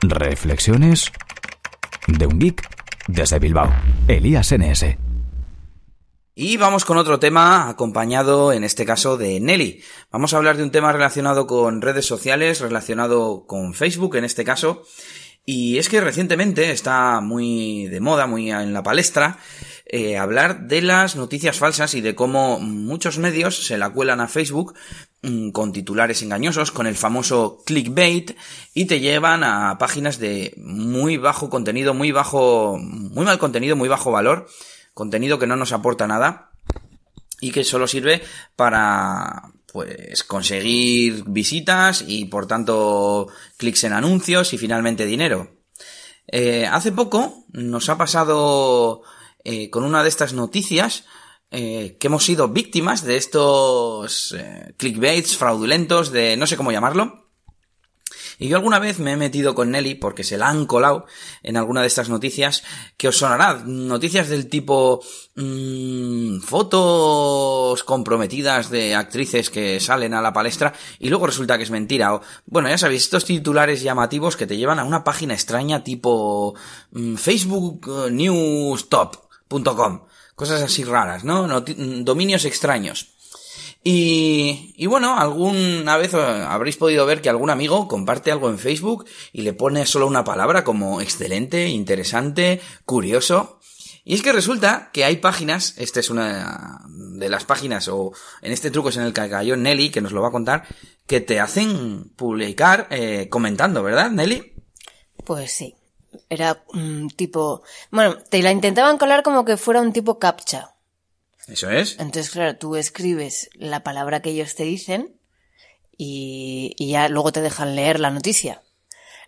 Reflexiones de un geek desde Bilbao, Elías NS. Y vamos con otro tema acompañado en este caso de Nelly. Vamos a hablar de un tema relacionado con redes sociales, relacionado con Facebook en este caso. Y es que recientemente está muy de moda, muy en la palestra, eh, hablar de las noticias falsas y de cómo muchos medios se la cuelan a Facebook mm, con titulares engañosos, con el famoso clickbait y te llevan a páginas de muy bajo contenido, muy bajo, muy mal contenido, muy bajo valor contenido que no nos aporta nada y que solo sirve para pues conseguir visitas y por tanto clics en anuncios y finalmente dinero. Eh, hace poco nos ha pasado eh, con una de estas noticias eh, que hemos sido víctimas de estos clickbaits fraudulentos de no sé cómo llamarlo y yo alguna vez me he metido con Nelly porque se la han colado en alguna de estas noticias que os sonará. Noticias del tipo mmm, fotos comprometidas de actrices que salen a la palestra y luego resulta que es mentira. O, bueno, ya sabéis, estos titulares llamativos que te llevan a una página extraña tipo mmm, Facebook Top.com. Cosas así raras, ¿no? Dominios extraños. Y, y bueno, alguna vez eh, habréis podido ver que algún amigo comparte algo en Facebook y le pone solo una palabra como excelente, interesante, curioso. Y es que resulta que hay páginas, esta es una de las páginas, o en este truco es en el que cayó Nelly, que nos lo va a contar, que te hacen publicar eh, comentando, ¿verdad, Nelly? Pues sí. Era un tipo... Bueno, te la intentaban colar como que fuera un tipo captcha. Eso es. Entonces, claro, tú escribes la palabra que ellos te dicen y, ya luego te dejan leer la noticia.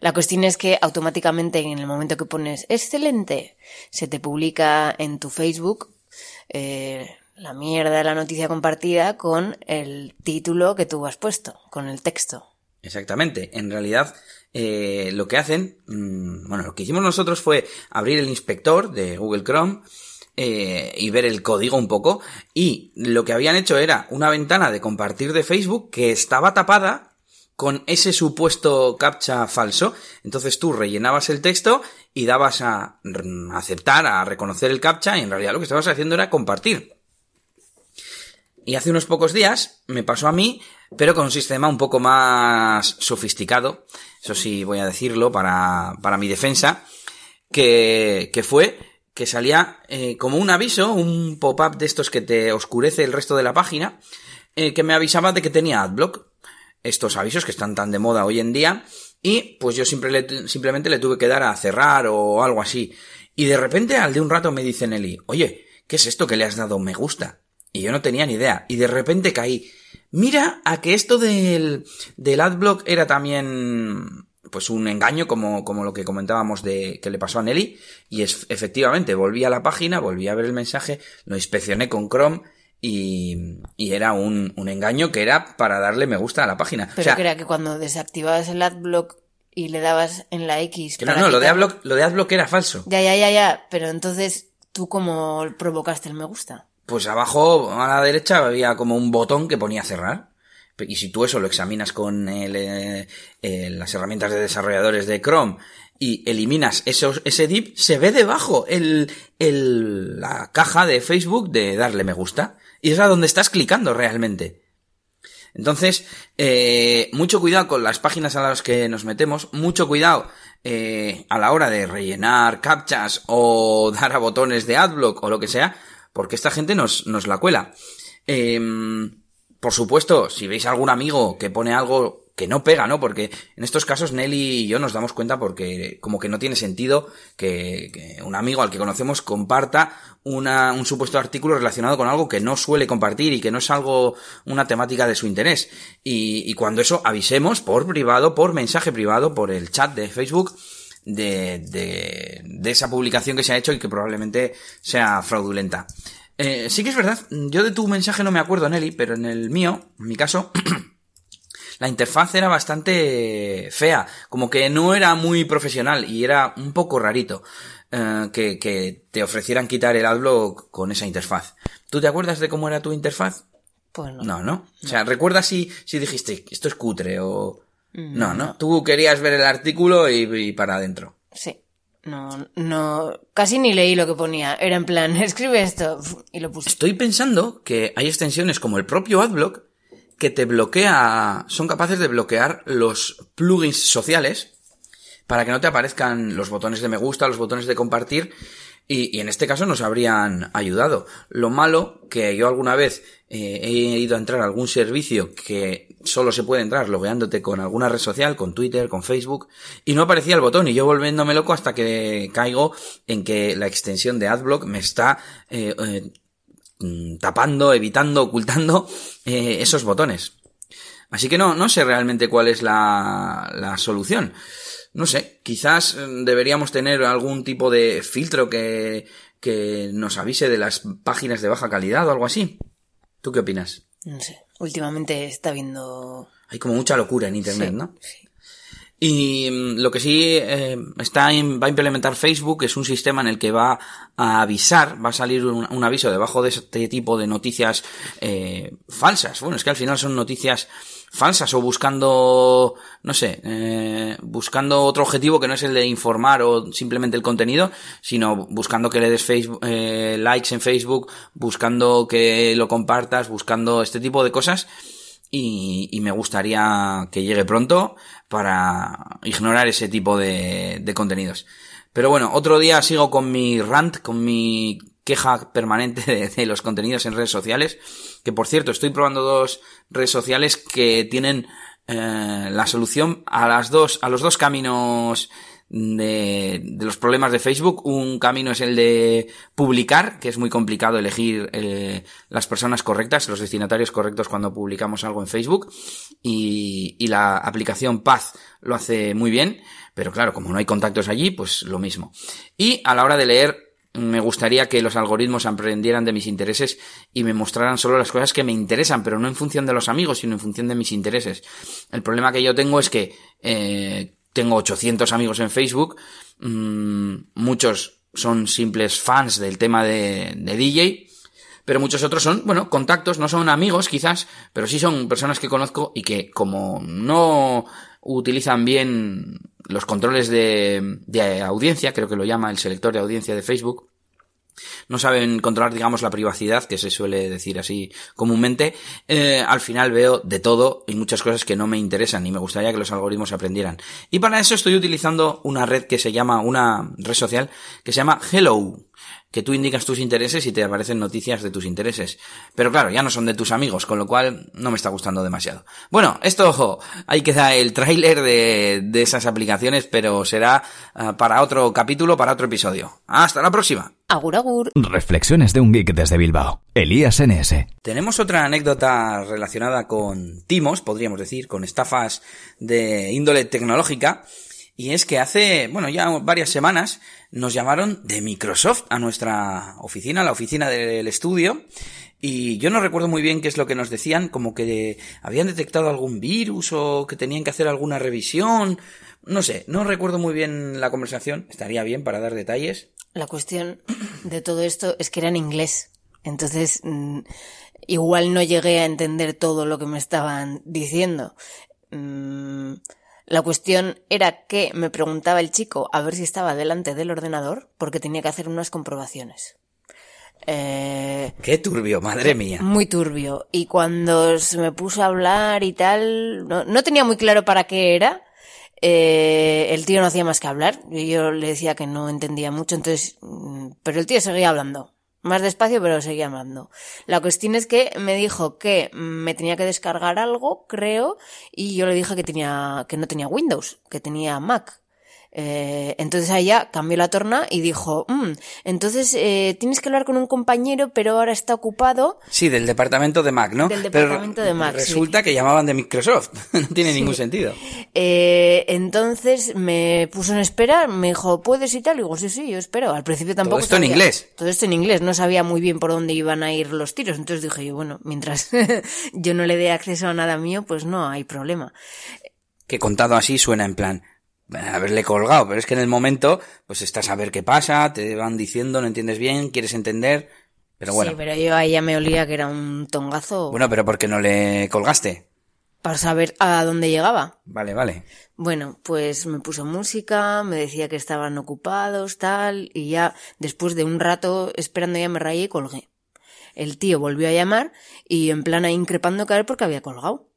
La cuestión es que automáticamente en el momento que pones excelente, se te publica en tu Facebook eh, la mierda de la noticia compartida con el título que tú has puesto, con el texto. Exactamente. En realidad, eh, lo que hacen, mm, bueno, lo que hicimos nosotros fue abrir el inspector de Google Chrome eh, y ver el código un poco. Y lo que habían hecho era una ventana de compartir de Facebook que estaba tapada con ese supuesto captcha falso. Entonces tú rellenabas el texto y dabas a aceptar, a reconocer el captcha y en realidad lo que estabas haciendo era compartir. Y hace unos pocos días me pasó a mí, pero con un sistema un poco más sofisticado, eso sí voy a decirlo para, para mi defensa, que, que fue que salía eh, como un aviso, un pop-up de estos que te oscurece el resto de la página, eh, que me avisaba de que tenía adblock. Estos avisos que están tan de moda hoy en día. Y pues yo simplemente le tuve que dar a cerrar o algo así. Y de repente al de un rato me dice Nelly, oye, ¿qué es esto que le has dado me gusta? Y yo no tenía ni idea. Y de repente caí. Mira a que esto del, del adblock era también pues un engaño como, como lo que comentábamos de que le pasó a Nelly y es efectivamente volví a la página, volví a ver el mensaje, lo inspeccioné con Chrome y, y era un, un, engaño que era para darle me gusta a la página. Pero que era que cuando desactivabas el adblock y le dabas en la X. no, no, lo de adblock, lo de adblock era falso. Ya, ya, ya, ya, pero entonces tú cómo provocaste el me gusta. Pues abajo a la derecha había como un botón que ponía cerrar. Y si tú eso lo examinas con eh, las herramientas de desarrolladores de Chrome y eliminas esos, ese div, se ve debajo el, el, la caja de Facebook de darle me gusta. Y es a donde estás clicando realmente. Entonces, eh, mucho cuidado con las páginas a las que nos metemos, mucho cuidado eh, a la hora de rellenar captchas o dar a botones de adblock o lo que sea, porque esta gente nos, nos la cuela. Eh, por supuesto, si veis algún amigo que pone algo que no pega, ¿no? Porque en estos casos Nelly y yo nos damos cuenta porque como que no tiene sentido que, un amigo al que conocemos comparta una, un supuesto artículo relacionado con algo que no suele compartir y que no es algo, una temática de su interés. Y, y cuando eso avisemos por privado, por mensaje privado, por el chat de Facebook, de, de, de esa publicación que se ha hecho y que probablemente sea fraudulenta. Eh, sí que es verdad, yo de tu mensaje no me acuerdo, Nelly, pero en el mío, en mi caso, la interfaz era bastante fea, como que no era muy profesional y era un poco rarito eh, que, que, te ofrecieran quitar el adblock con esa interfaz. ¿Tú te acuerdas de cómo era tu interfaz? Pues no. No, ¿no? O sea, ¿recuerdas si, si dijiste, esto es cutre o... No, no. Tú querías ver el artículo y, y para adentro. Sí. No, no, casi ni leí lo que ponía. Era en plan, escribe esto y lo puse. Estoy pensando que hay extensiones como el propio AdBlock que te bloquea, son capaces de bloquear los plugins sociales para que no te aparezcan los botones de me gusta, los botones de compartir y, y en este caso nos habrían ayudado. Lo malo que yo alguna vez eh, he ido a entrar a algún servicio que solo se puede entrar logueándote con alguna red social, con Twitter, con Facebook, y no aparecía el botón, y yo volviéndome loco hasta que caigo en que la extensión de AdBlock me está eh, eh, mm, tapando, evitando, ocultando eh, esos botones. Así que no, no sé realmente cuál es la, la solución. No sé, quizás mm, deberíamos tener algún tipo de filtro que, que nos avise de las páginas de baja calidad o algo así. ¿Tú qué opinas? No sé. Últimamente está viendo. Hay como mucha locura en internet, Sí, ¿no? sí. Y mm, lo que sí eh, está en- va a implementar Facebook es un sistema en el que va a avisar, va a salir un, un aviso debajo de este tipo de noticias eh, falsas. Bueno, es que al final son noticias falsas o buscando, no sé, eh, buscando otro objetivo que no es el de informar o simplemente el contenido, sino buscando que le des Facebook, eh, likes en Facebook, buscando que lo compartas, buscando este tipo de cosas y, y me gustaría que llegue pronto para ignorar ese tipo de, de contenidos. Pero bueno, otro día sigo con mi rant, con mi queja permanente de, los contenidos en redes sociales, que por cierto estoy probando dos redes sociales que tienen eh, la solución a las dos, a los dos caminos de, de los problemas de Facebook. Un camino es el de publicar, que es muy complicado elegir eh, las personas correctas, los destinatarios correctos cuando publicamos algo en Facebook. Y, y la aplicación Paz lo hace muy bien, pero claro, como no hay contactos allí, pues lo mismo. Y a la hora de leer, me gustaría que los algoritmos aprendieran de mis intereses y me mostraran solo las cosas que me interesan, pero no en función de los amigos, sino en función de mis intereses. El problema que yo tengo es que eh, tengo 800 amigos en Facebook, mmm, muchos son simples fans del tema de, de DJ, pero muchos otros son, bueno, contactos, no son amigos quizás, pero sí son personas que conozco y que como no utilizan bien los controles de, de audiencia, creo que lo llama el selector de audiencia de Facebook, no saben controlar, digamos, la privacidad, que se suele decir así comúnmente, eh, al final veo de todo y muchas cosas que no me interesan y me gustaría que los algoritmos aprendieran. Y para eso estoy utilizando una red que se llama, una red social que se llama Hello, que tú indicas tus intereses y te aparecen noticias de tus intereses. Pero claro, ya no son de tus amigos, con lo cual no me está gustando demasiado. Bueno, esto, ojo, ahí queda el tráiler de, de esas aplicaciones, pero será uh, para otro capítulo, para otro episodio. Hasta la próxima. Agur, agur. Reflexiones de un geek desde Bilbao. Elías NS. Tenemos otra anécdota relacionada con timos, podríamos decir, con estafas de índole tecnológica. Y es que hace, bueno, ya varias semanas nos llamaron de Microsoft a nuestra oficina, la oficina del estudio, y yo no recuerdo muy bien qué es lo que nos decían, como que habían detectado algún virus o que tenían que hacer alguna revisión, no sé, no recuerdo muy bien la conversación, estaría bien para dar detalles. La cuestión de todo esto es que era en inglés, entonces mmm, igual no llegué a entender todo lo que me estaban diciendo. Mmm, la cuestión era que me preguntaba el chico a ver si estaba delante del ordenador porque tenía que hacer unas comprobaciones. Eh, Qué turbio, madre mía. Muy turbio. Y cuando se me puso a hablar y tal, no, no tenía muy claro para qué era. Eh, el tío no hacía más que hablar. Y yo le decía que no entendía mucho, entonces, mm, pero el tío seguía hablando. Más despacio, pero seguía hablando. La cuestión es que me dijo que me tenía que descargar algo, creo, y yo le dije que tenía, que no tenía Windows, que tenía Mac. Eh, entonces ella cambió la torna y dijo, mm, entonces eh, tienes que hablar con un compañero, pero ahora está ocupado. Sí, del departamento de Mac, ¿no? Del departamento pero de Mac. Resulta sí. que llamaban de Microsoft. no tiene sí. ningún sentido. Eh, entonces me puso en espera, me dijo, ¿puedes y tal? Y digo, sí, sí, yo espero. Al principio tampoco. Todo esto sabía, en inglés. Todo esto en inglés. No sabía muy bien por dónde iban a ir los tiros. Entonces dije yo, bueno, mientras yo no le dé acceso a nada mío, pues no hay problema. Que contado así suena en plan, haberle colgado, pero es que en el momento, pues estás a ver qué pasa, te van diciendo, no entiendes bien, quieres entender, pero bueno. Sí, pero yo ahí ya me olía que era un tongazo. Bueno, pero ¿por qué no le colgaste? para saber a dónde llegaba. Vale, vale. Bueno, pues me puso música, me decía que estaban ocupados, tal, y ya después de un rato esperando ya me rayé y colgué. El tío volvió a llamar y en plan ahí increpando caer porque había colgado.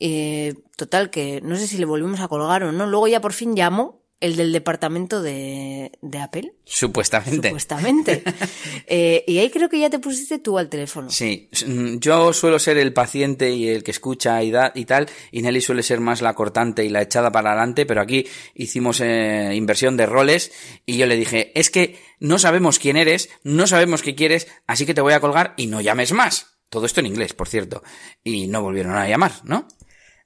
Eh, total, que no sé si le volvimos a colgar o no. Luego ya por fin llamó el del departamento de, de Apple. Supuestamente. Supuestamente. Eh, y ahí creo que ya te pusiste tú al teléfono. Sí, yo suelo ser el paciente y el que escucha y, da, y tal, y Nelly suele ser más la cortante y la echada para adelante, pero aquí hicimos eh, inversión de roles y yo le dije, es que no sabemos quién eres, no sabemos qué quieres, así que te voy a colgar y no llames más. Todo esto en inglés, por cierto. Y no volvieron a llamar, ¿no?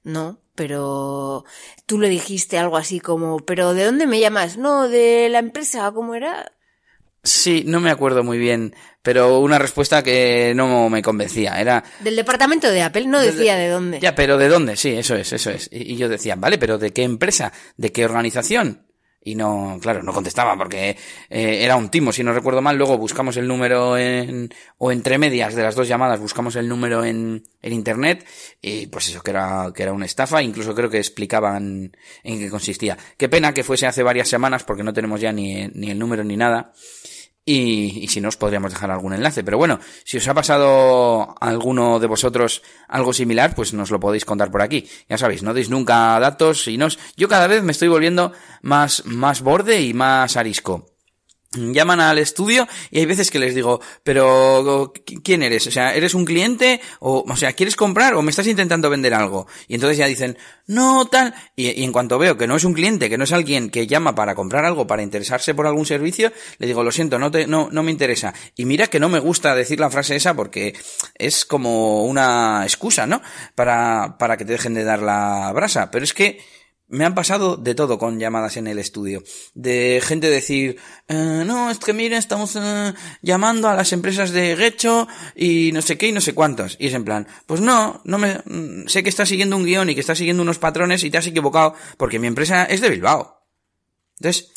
No, pero tú le dijiste algo así como, pero ¿de dónde me llamas? No, de la empresa, ¿cómo era? Sí, no me acuerdo muy bien, pero una respuesta que no me convencía. Era. Del departamento de Apple, no decía de, dónde. Ya, pero ¿de dónde? Sí, eso es, eso es. Y, y yo decía, vale, pero ¿de qué empresa? ¿De qué organización? Y no, claro, no contestaba porque eh, era un timo, si no recuerdo mal. Luego buscamos el número en, o entre medias de las dos llamadas buscamos el número en, en internet y pues eso, que era, que era una estafa. Incluso creo que explicaban en qué consistía. Qué pena que fuese hace varias semanas porque no tenemos ya ni, ni el número ni nada. Y, y, si no os podríamos dejar algún enlace. Pero bueno, si os ha pasado alguno de vosotros algo similar, pues nos lo podéis contar por aquí. Ya sabéis, no deis nunca datos y nos... Yo cada vez me estoy volviendo más, más borde y más arisco llaman al estudio y hay veces que les digo, pero ¿quién eres? O sea, ¿eres un cliente? O, o sea, ¿quieres comprar o me estás intentando vender algo? Y entonces ya dicen, no, tal. Y, y, en cuanto veo que no es un cliente, que no es alguien que llama para comprar algo, para interesarse por algún servicio, le digo, lo siento, no te, no, no me interesa. Y mira que no me gusta decir la frase esa porque es como una excusa, ¿no? Para, para que te dejen de dar la brasa. Pero es que, me han pasado de todo con llamadas en el estudio. De gente decir, eh, no, es que mire, estamos eh, llamando a las empresas de Gecho y no sé qué y no sé cuántos. Y es en plan, pues no, no me, sé que estás siguiendo un guion y que estás siguiendo unos patrones y te has equivocado porque mi empresa es de Bilbao. Entonces,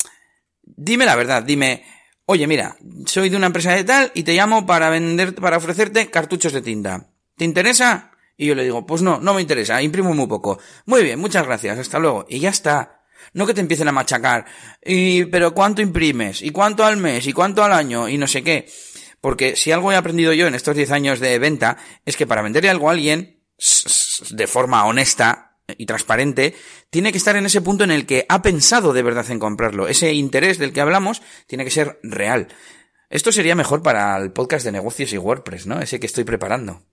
dime la verdad, dime, oye, mira, soy de una empresa de tal y te llamo para vender, para ofrecerte cartuchos de tinta. ¿Te interesa? Y yo le digo, pues no, no me interesa, imprimo muy poco. Muy bien, muchas gracias, hasta luego. Y ya está. No que te empiecen a machacar. Y, pero ¿cuánto imprimes? ¿Y cuánto al mes? ¿Y cuánto al año? Y no sé qué. Porque si algo he aprendido yo en estos 10 años de venta, es que para venderle algo a alguien, de forma honesta y transparente, tiene que estar en ese punto en el que ha pensado de verdad en comprarlo. Ese interés del que hablamos tiene que ser real. Esto sería mejor para el podcast de negocios y WordPress, ¿no? Ese que estoy preparando.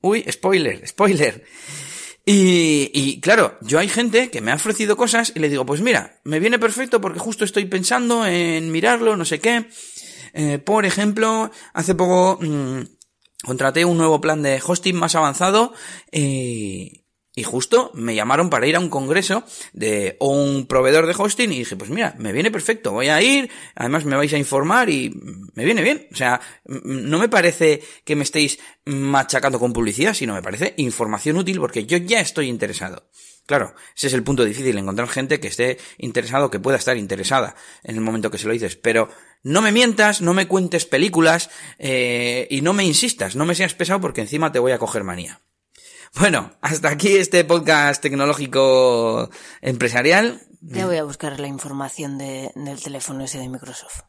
Uy, spoiler, spoiler. Y, y, claro, yo hay gente que me ha ofrecido cosas y le digo, pues mira, me viene perfecto porque justo estoy pensando en mirarlo, no sé qué. Eh, por ejemplo, hace poco mmm, contraté un nuevo plan de hosting más avanzado eh, y justo me llamaron para ir a un congreso de un proveedor de hosting y dije, pues mira, me viene perfecto, voy a ir, además me vais a informar y me viene bien. O sea, no me parece que me estéis machacando con publicidad, sino me parece información útil porque yo ya estoy interesado. Claro, ese es el punto difícil, encontrar gente que esté interesado, que pueda estar interesada en el momento que se lo dices. Pero no me mientas, no me cuentes películas eh, y no me insistas, no me seas pesado porque encima te voy a coger manía. Bueno, hasta aquí este podcast tecnológico empresarial. Ya voy a buscar la información de, del teléfono ese de Microsoft.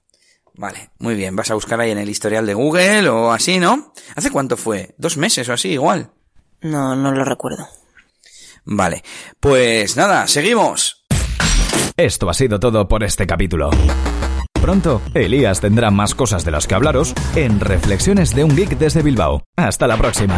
Vale, muy bien. Vas a buscar ahí en el historial de Google o así, ¿no? ¿Hace cuánto fue? ¿Dos meses o así, igual? No, no lo recuerdo. Vale, pues nada, seguimos. Esto ha sido todo por este capítulo. Pronto, Elías tendrá más cosas de las que hablaros en Reflexiones de un Geek desde Bilbao. Hasta la próxima.